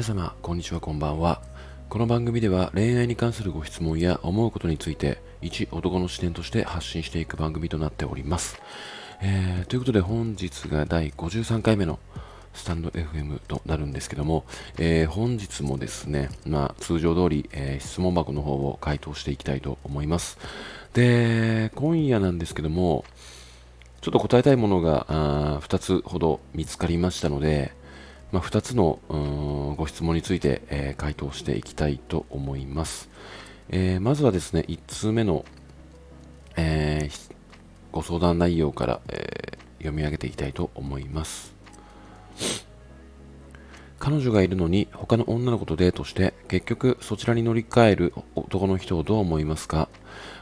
皆様こんにちはこんばんは。この番組では恋愛に関するご質問や思うことについて一男の視点として発信していく番組となっております、えー、ということで本日が第53回目のスタンド FM となるんですけども、えー、本日もですね、まあ、通常通り、えー、質問箱の方を回答していきたいと思います。で今夜なんですけどもちょっと答えたいものが2つほど見つかりましたので、まあ、2つのご質問について、えー、回答していきたいと思います。えー、まずはですね、1通目の、えー、ご相談内容から、え読み上げていきたいと思います。彼女がいるのに他の女の子とデートして結局そちらに乗り換える男の人をどう思いますか？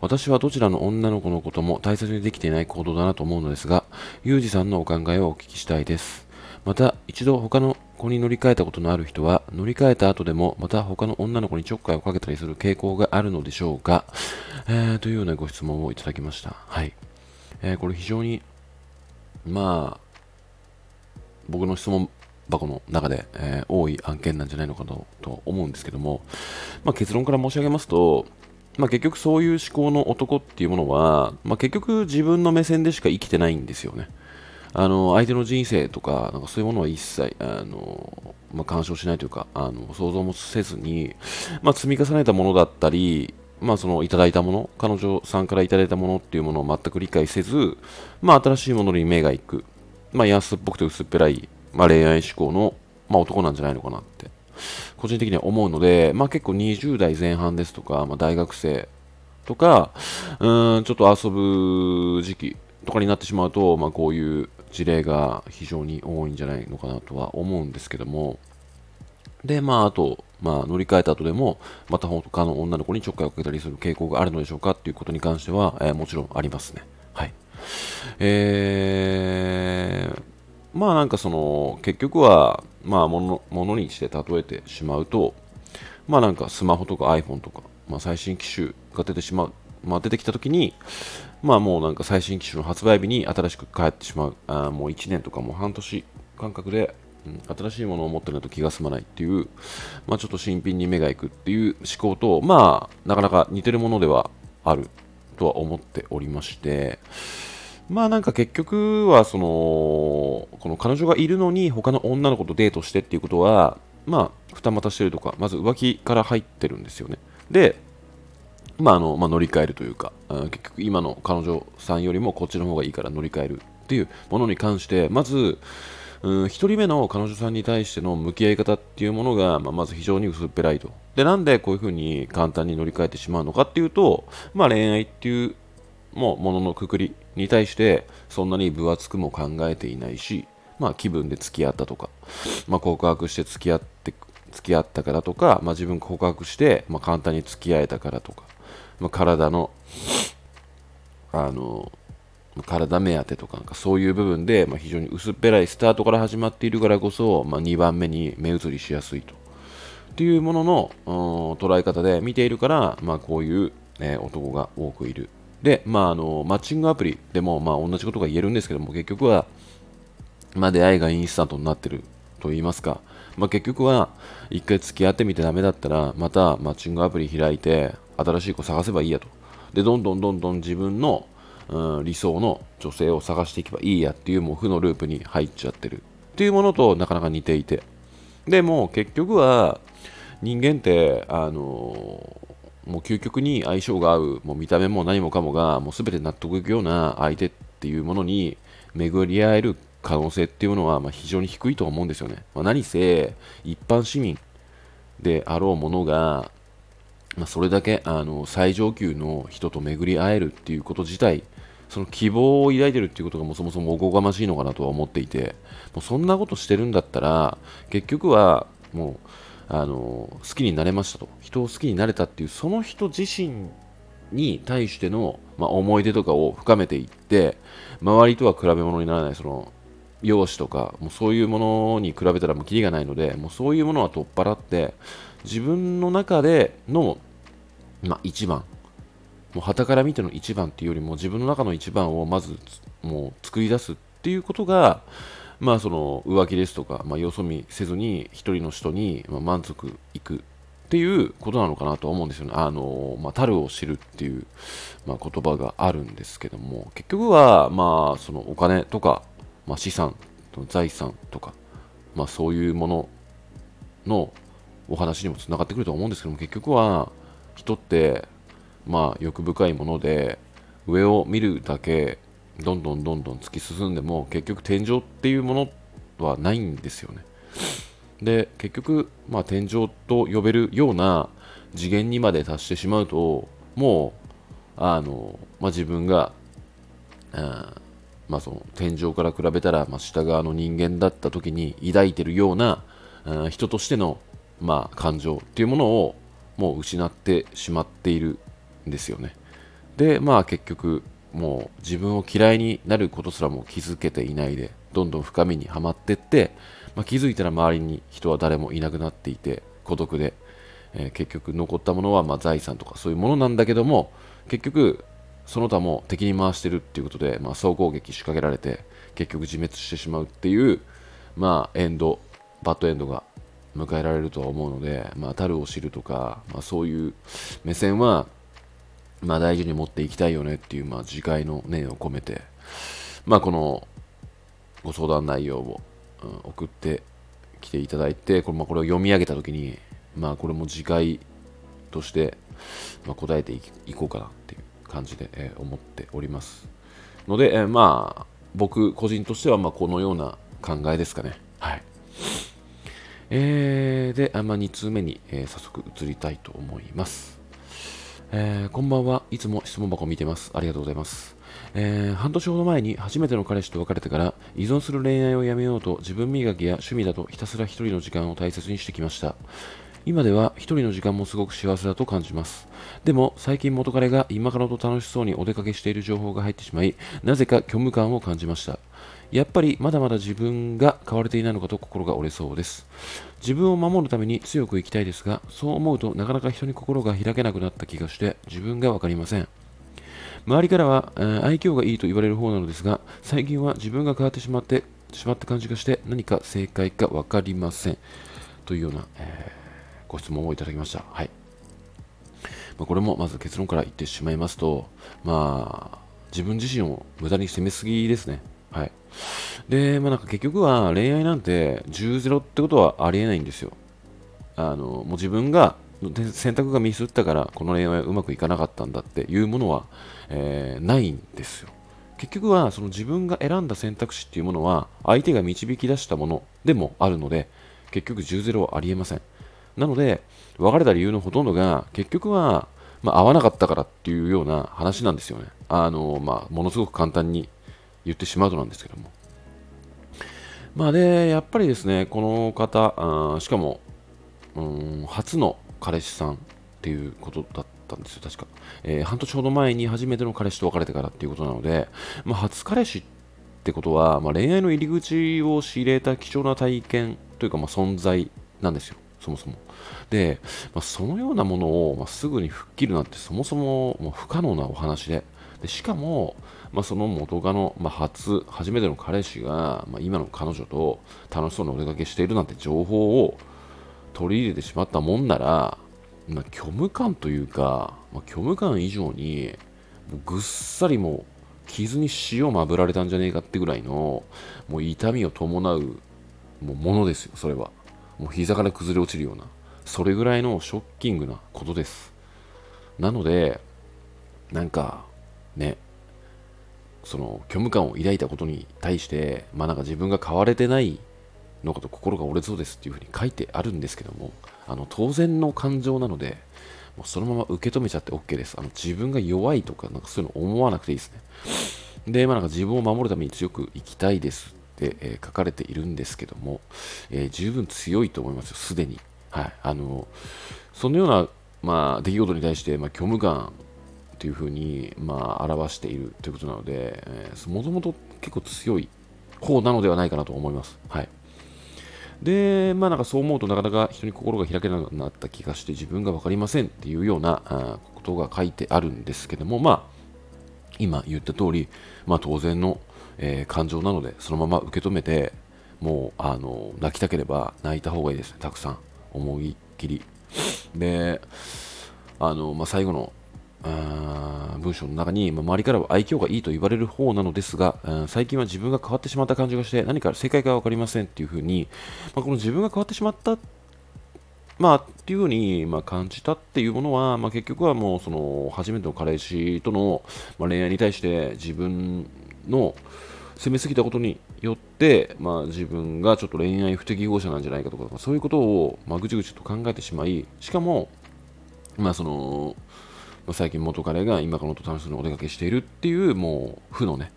私はどちらの女の子のことも大切にできていない行動だなと思うのですが、ユージさんのお考えをお聞きしたいです。また、一度他の子に乗り換えたことのある人は、乗り換えた後でもまた他の女の子にちょっかいをかけたりする傾向があるのでしょうか、えー、というようなご質問をいただきました。はい。えー、これ非常に、まあ、僕の質問箱の中で、えー、多い案件なんじゃないのかとと思うんですけども、まあ、結論から申し上げますと、まあ、結局そういう思考の男っていうものは、まあ、結局自分の目線でしか生きてないんですよね。あの相手の人生とかなんかそういうものは一切あの、まあ、干渉しないというかあの想像もせずに、まあ、積み重ねたものだったり、まあ、そのいただいたもの彼女さんからいただいたものっていうものを全く理解せず、まあ、新しいものに目が行く、まあ、安っぽくて薄っぺらい、まあ、恋愛志向の、まあ、男なんじゃないのかなって個人的には思うので、まあ、結構20代前半ですとか、まあ、大学生とかうんちょっと遊ぶ時期とかになってしまうと、まあ、こういう事例が非常に多いんじゃないのかなとは思うんですけども、で、まあ、あと、まあ、乗り換えた後でも、また他の女の子にちょっかいをかけたりする傾向があるのでしょうかっていうことに関しては、えー、もちろんありますね。はい。えー、まあなんかその、結局は、まあ物、物にして例えてしまうと、まあなんかスマホとか iPhone とか、まあ最新機種が出てしまう、まあ出てきたときに、まあもうなんか最新機種の発売日に新しく帰ってしまう、あもう1年とかもう半年間隔で、うん、新しいものを持ってないと気が済まないっていう、まあちょっと新品に目が行くっていう思考と、まあなかなか似てるものではあるとは思っておりまして、まあなんか結局はその、この彼女がいるのに他の女の子とデートしてっていうことは、まあ二股してるとか、まず浮気から入ってるんですよね。で、まああのまあ、乗り換えるというか、結局今の彼女さんよりもこっちの方がいいから乗り換えるっていうものに関して、まず、うん、1人目の彼女さんに対しての向き合い方っていうものが、まあ、まず非常に薄っぺらいと。で、なんでこういうふうに簡単に乗り換えてしまうのかっていうと、まあ、恋愛っていうももののくくりに対してそんなに分厚くも考えていないし、まあ、気分で付き合ったとか、まあ、告白して付き合って付き合ったからとか、まあ、自分告白して、まあ、簡単に付き合えたからとか、まあ、体の、あの、体目当てとかなんかそういう部分で、まあ、非常に薄っぺらいスタートから始まっているからこそ、まあ、2番目に目移りしやすいと。っていうものの、捉え方で見ているから、まあ、こういう、えー、男が多くいる。で、まあ、あのマッチングアプリでも、まあ、同じことが言えるんですけども結局は、まあ、出会いがインスタントになってると言いますか、まあ、結局は1回付き合ってみてダメだったらまたマッチングアプリ開いて新しい子探せばいいやと。で、どんどんどんどん自分の、うん、理想の女性を探していけばいいやっていうもう負のループに入っちゃってるっていうものとなかなか似ていて。でも結局は人間って、あのもう究極に相性が合う、もう見た目も何もかもがもう全て納得いくような相手っていうものに巡り合える可能性っていうのはま非常に低いと思うんですよね。まあ、何せ一般市民であろうものがまあ、それだけあの最上級の人と巡り合えるっていうこと自体その希望を抱いてるっていうことがもそもそもおこがましいのかなとは思っていてもうそんなことしてるんだったら結局はもうあの好きになれましたと。人を好きになれたっていうその人自身に対しての、まあ、思い出とかを深めていって周りとは比べ物にならないその容姿とかもうそういうものに比べたらもうキリがないのでもうそういうものは取っ払って自分の中での、まあ、一番もう旗から見ての一番っていうよりも自分の中の一番をまずもう作り出すっていうことが、まあその浮気ですとか、まあ、よそ見せずに一人の人に満足いくっていうことなのかなと思うんですよね。あの、まあ、樽を知るっていう、まあ、言葉があるんですけども、結局は、まあ、そのお金とか、まあ、資産、財産とか、まあ、そういうもののお話にもつながってくると思うんですけども、結局は、人って、まあ、欲深いもので、上を見るだけどんどんどんどん突き進んでも結局天井っていうものはないんですよね。で結局、まあ、天井と呼べるような次元にまで達してしまうともうあの、まあ、自分が、あまあ、その天井から比べたら、まあ、下側の人間だった時に抱いてるようなあ人としての、まあ、感情っていうものをもう失ってしまっているんですよね。でまあ結局もう自分を嫌いになることすらも気づけていないでどんどん深みにはまってって、まあ、気づいたら周りに人は誰もいなくなっていて孤独で、えー、結局残ったものはま財産とかそういうものなんだけども結局その他も敵に回してるっていうことで、まあ、総攻撃仕掛けられて結局自滅してしまうっていう、まあ、エンドバッドエンドが迎えられるとは思うので、まあ、樽を知るとか、まあ、そういう目線はまあ、大事に持っていきたいよねっていう、まあ、自戒の念を込めて、まあ、このご相談内容を、うん、送ってきていただいて、これ,、まあ、これを読み上げたときに、まあ、これも自戒として、まあ、答えていこうかなっていう感じで、えー、思っております。ので、えー、まあ、僕個人としては、まあ、このような考えですかね。はい。えー、で、あまあ、2通目に、えー、早速移りたいと思います。えー、こんばんは。いつも質問箱見てます。ありがとうございます。えー、半年ほど前に初めての彼氏と別れてから依存する恋愛をやめようと自分磨きや趣味だとひたすら一人の時間を大切にしてきました。今では一人の時間もすごく幸せだと感じます。でも最近元彼が今からと楽しそうにお出かけしている情報が入ってしまい、なぜか虚無感を感じました。やっぱりまだまだ自分が変われていないのかと心が折れそうです。自分を守るために強く生きたいですが、そう思うとなかなか人に心が開けなくなった気がして自分がわかりません。周りからはえ、愛嬌がいいと言われる方なのですが、最近は自分が変わってしまってしまった感じがして何か正解か分かりません。というような、えー、ご質問をいただきました。はい。まあ、これもまず結論から言ってしまいますと、まあ、自分自身を無駄に責めすぎですね。で、まあなんか結局は恋愛なんて10-0ってことはありえないんですよ。あの、もう自分が選択がミスったからこの恋愛はうまくいかなかったんだっていうものは、えー、ないんですよ。結局はその自分が選んだ選択肢っていうものは相手が導き出したものでもあるので結局10-0はありえません。なので別れた理由のほとんどが結局は、まあ、合わなかったからっていうような話なんですよね。あのまあ、ものすごく簡単に言ってしまうとなんですけども。まあで、やっぱりですね、この方、あしかも、うん、初の彼氏さんっていうことだったんですよ、確か。えー、半年ほど前に初めての彼氏と別れてからっていうことなので、まあ、初彼氏ってことは、まあ、恋愛の入り口を仕入れた貴重な体験というか、まあ、存在なんですよ、そもそも。で、まあ、そのようなものを、まあ、すぐに吹っ切るなんてそもそももう不可能なお話で、でしかも、まあ、その元カノ、まあ、初、初めての彼氏が、まあ、今の彼女と楽しそうにお出かけしているなんて情報を取り入れてしまったもんなら、まあ、虚無感というか、まあ、虚無感以上に、ぐっさりもう傷に塩まぶられたんじゃねえかってぐらいの、もう痛みを伴うもうものですよ、それは。もう膝から崩れ落ちるような、それぐらいのショッキングなことです。なので、なんか、ね、その虚無感を抱いたことに対して、まあなんか自分が変われてないのかと心が折れそうですっていうふうに書いてあるんですけども、あの当然の感情なので、もうそのまま受け止めちゃって OK です。あの自分が弱いとか、なんかそういうの思わなくていいですね。で、まあなんか自分を守るために強く生きたいですって、えー、書かれているんですけども、えー、十分強いと思いますよ、すでに。はい。あの、そのような、まあ、出来事に対して、まあ、虚無感というふうに、まあ、表しているということなので、もともと結構強い方なのではないかなと思います。はい。で、まあなんかそう思うとなかなか人に心が開けなくなった気がして自分が分かりませんっていうようなことが書いてあるんですけども、まあ今言った通り、まあ当然の、えー、感情なのでそのまま受け止めて、もうあの泣きたければ泣いた方がいいですねたくさん思いっきりであの、まあ、最後のあ文章の中に、まあ、周りからは愛嬌がいいと言われる方なのですが、最近は自分が変わってしまった感じがして何か正解が分かりませんっていうふうに、まあ、この自分が変わってしまったまあ、っていうふうに、まあ、感じたっていうものは、まあ、結局はもうその初めての彼氏との、まあ、恋愛に対して自分の攻めすぎたことによって、まあ、自分がちょっと恋愛不適合者なんじゃないかとかそういうことを、まあ、ぐちぐちと考えてしまいしかも、まあその、最近元彼が今このと楽しそうにお出かけしているっていうもう負のね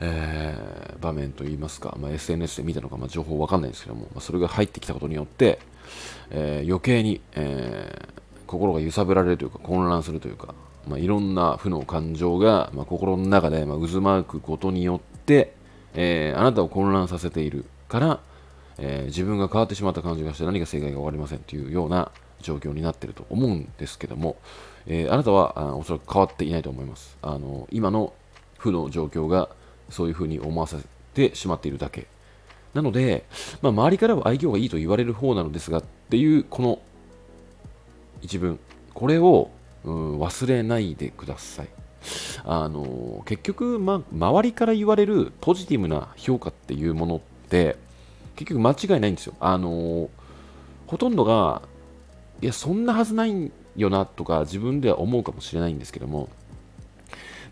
えー、場面といいますか、まあ、SNS で見たのか、まあ、情報わかんないんですけども、まあ、それが入ってきたことによって、えー、余計に、えー、心が揺さぶられるというか混乱するというか、まあ、いろんな負の感情が、まあ、心の中で、まあ、渦巻くことによって、えー、あなたを混乱させているから、えー、自分が変わってしまった感じがして何が正解が分かりませんというような状況になっていると思うんですけども、えー、あなたはあおそらく変わっていないと思います。あの今の負の状況がそういうふうに思わせてしまっているだけ。なので、まあ、周りからは愛嬌がいいと言われる方なのですがっていうこの一文、これを、うん、忘れないでください。あの結局、ま、周りから言われるポジティブな評価っていうものって結局間違いないんですよ。あのほとんどがいやそんなはずないよなとか自分では思うかもしれないんですけども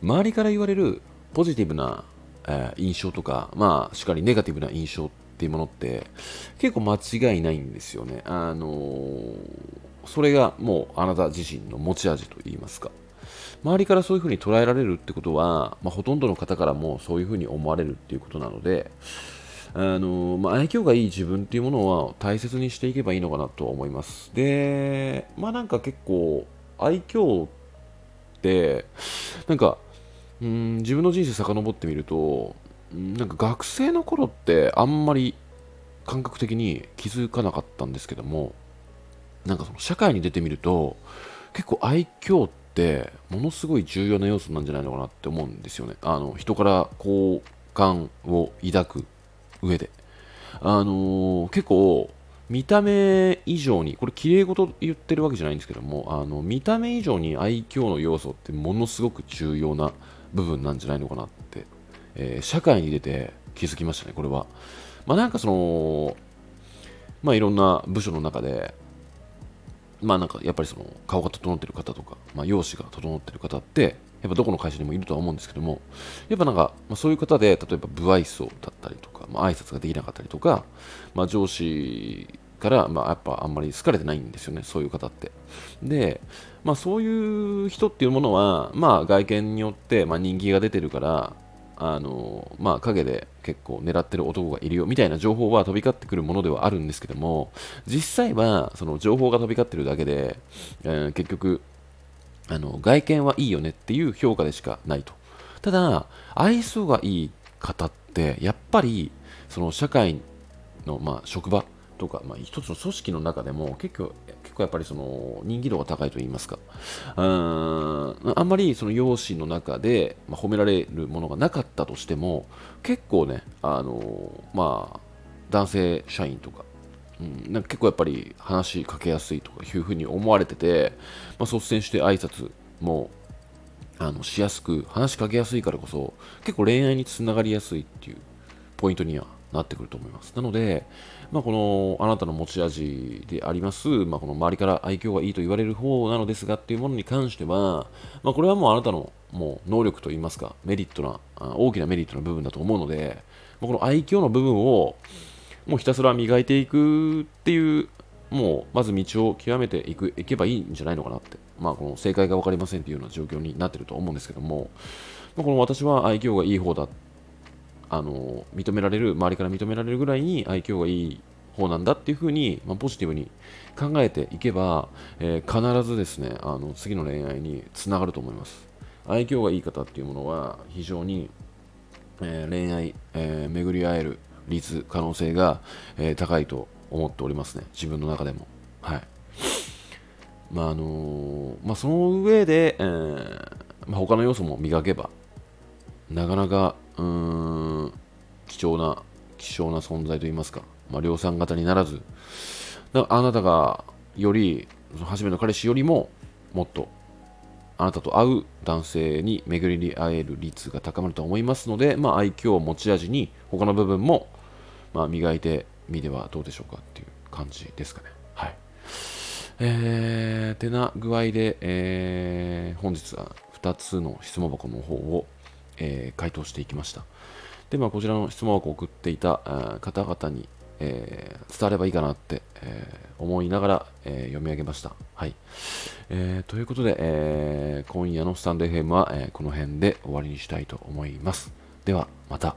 周りから言われるポジティブなえー、印象とか、まあ、しっかりネガティブな印象っていうものって結構間違いないんですよね。あのー、それがもうあなた自身の持ち味と言いますか。周りからそういうふうに捉えられるってことは、まあ、ほとんどの方からもそういうふうに思われるっていうことなので、あのー、まあ、愛嬌がいい自分っていうものは大切にしていけばいいのかなとは思います。で、まあなんか結構愛嬌って、なんかうん自分の人生遡ってみるとなんか学生の頃ってあんまり感覚的に気づかなかったんですけどもなんかその社会に出てみると結構愛嬌ってものすごい重要な要素なんじゃないのかなって思うんですよねあの人から好感を抱く上であのー、結構見た目以上にこれ綺麗事言ってるわけじゃないんですけどもあの見た目以上に愛嬌の要素ってものすごく重要な部分なんじゃないのかなって、えー、社会に出て気づきましたね、これは。まあなんかその、まあいろんな部署の中で、まあなんかやっぱりその顔が整ってる方とか、まあ容姿が整ってる方って、やっぱどこの会社にもいるとは思うんですけども、やっぱなんか、まあ、そういう方で、例えば不愛想だったまあ、挨拶ができなかったりとか、まあ、上司から、まあ、やっぱあんまり好かれてないんですよね、そういう方って。で、まあ、そういう人っていうものは、まあ、外見によって、まあ、人気が出てるから、あのまあ、陰で結構狙ってる男がいるよみたいな情報は飛び交ってくるものではあるんですけども実際はその情報が飛び交ってるだけで、えー、結局あの外見はいいよねっていう評価でしかないとただ愛想がいい方ってやっぱりその社会の、まあ、職場とか、まあ、一つの組織の中でも結構結構やっぱりその人気度が高いと言いますか。うんあんまりその容姿の中で、ま、褒められるものがなかったとしても結構ねあのまあ男性社員とかうん、なんか結構やっぱり話しかけやすいとかいうふうに思われてて、まあ、率先して挨拶もあのしやすく話しかけやすいからこそ結構恋愛につながりやすいっていうポイントにはなってくると思います。なので、まあ、このあなたの持ち味であります、まあ、この周りから愛嬌がいいと言われる方なのですがっていうものに関しては、まあ、これはもうあなたのもう能力といいますか、メリットな、大きなメリットの部分だと思うので、まあ、この愛嬌の部分をもうひたすら磨いていくっていう、もうまず道を極めていくいけばいいんじゃないのかなって、まあ、この正解が分かりませんというような状況になってると思うんですけども、ま、この私は愛嬌がいい方だあの認められる周りから認められるぐらいに愛嬌がいい方なんだっていうふうに、まあ、ポジティブに考えていけば、えー、必ずですねあの次の恋愛につながると思います。愛嬌がいい方っていうものは非常に、えー、恋愛、えー、巡り合える率可能性が、え高いと思っておりますね。自分の中でも。はい。まああのまあ、その上で、えまあ、他の要素も磨けばなかなかうん貴重な希少な存在といいますか、まあ、量産型にならずあなたがより初めの彼氏よりももっとあなたと会う男性に巡り会える率が高まると思いますので、まあ、愛嬌を持ち味に他の部分も、まあ、磨いてみてはどうでしょうかっていう感じですかね。はい。えー、てな具合で、えー、本日は2つの質問箱の方を、えー、回答していきました。で、まあ、こちらの質問箱を送っていた方々に、えー、伝わればいいかなって、えー、思いながら、えー、読み上げました。はい。えー、ということで、えー、今夜のスタンド FM は、えー、この辺で終わりにしたいと思います。では、また。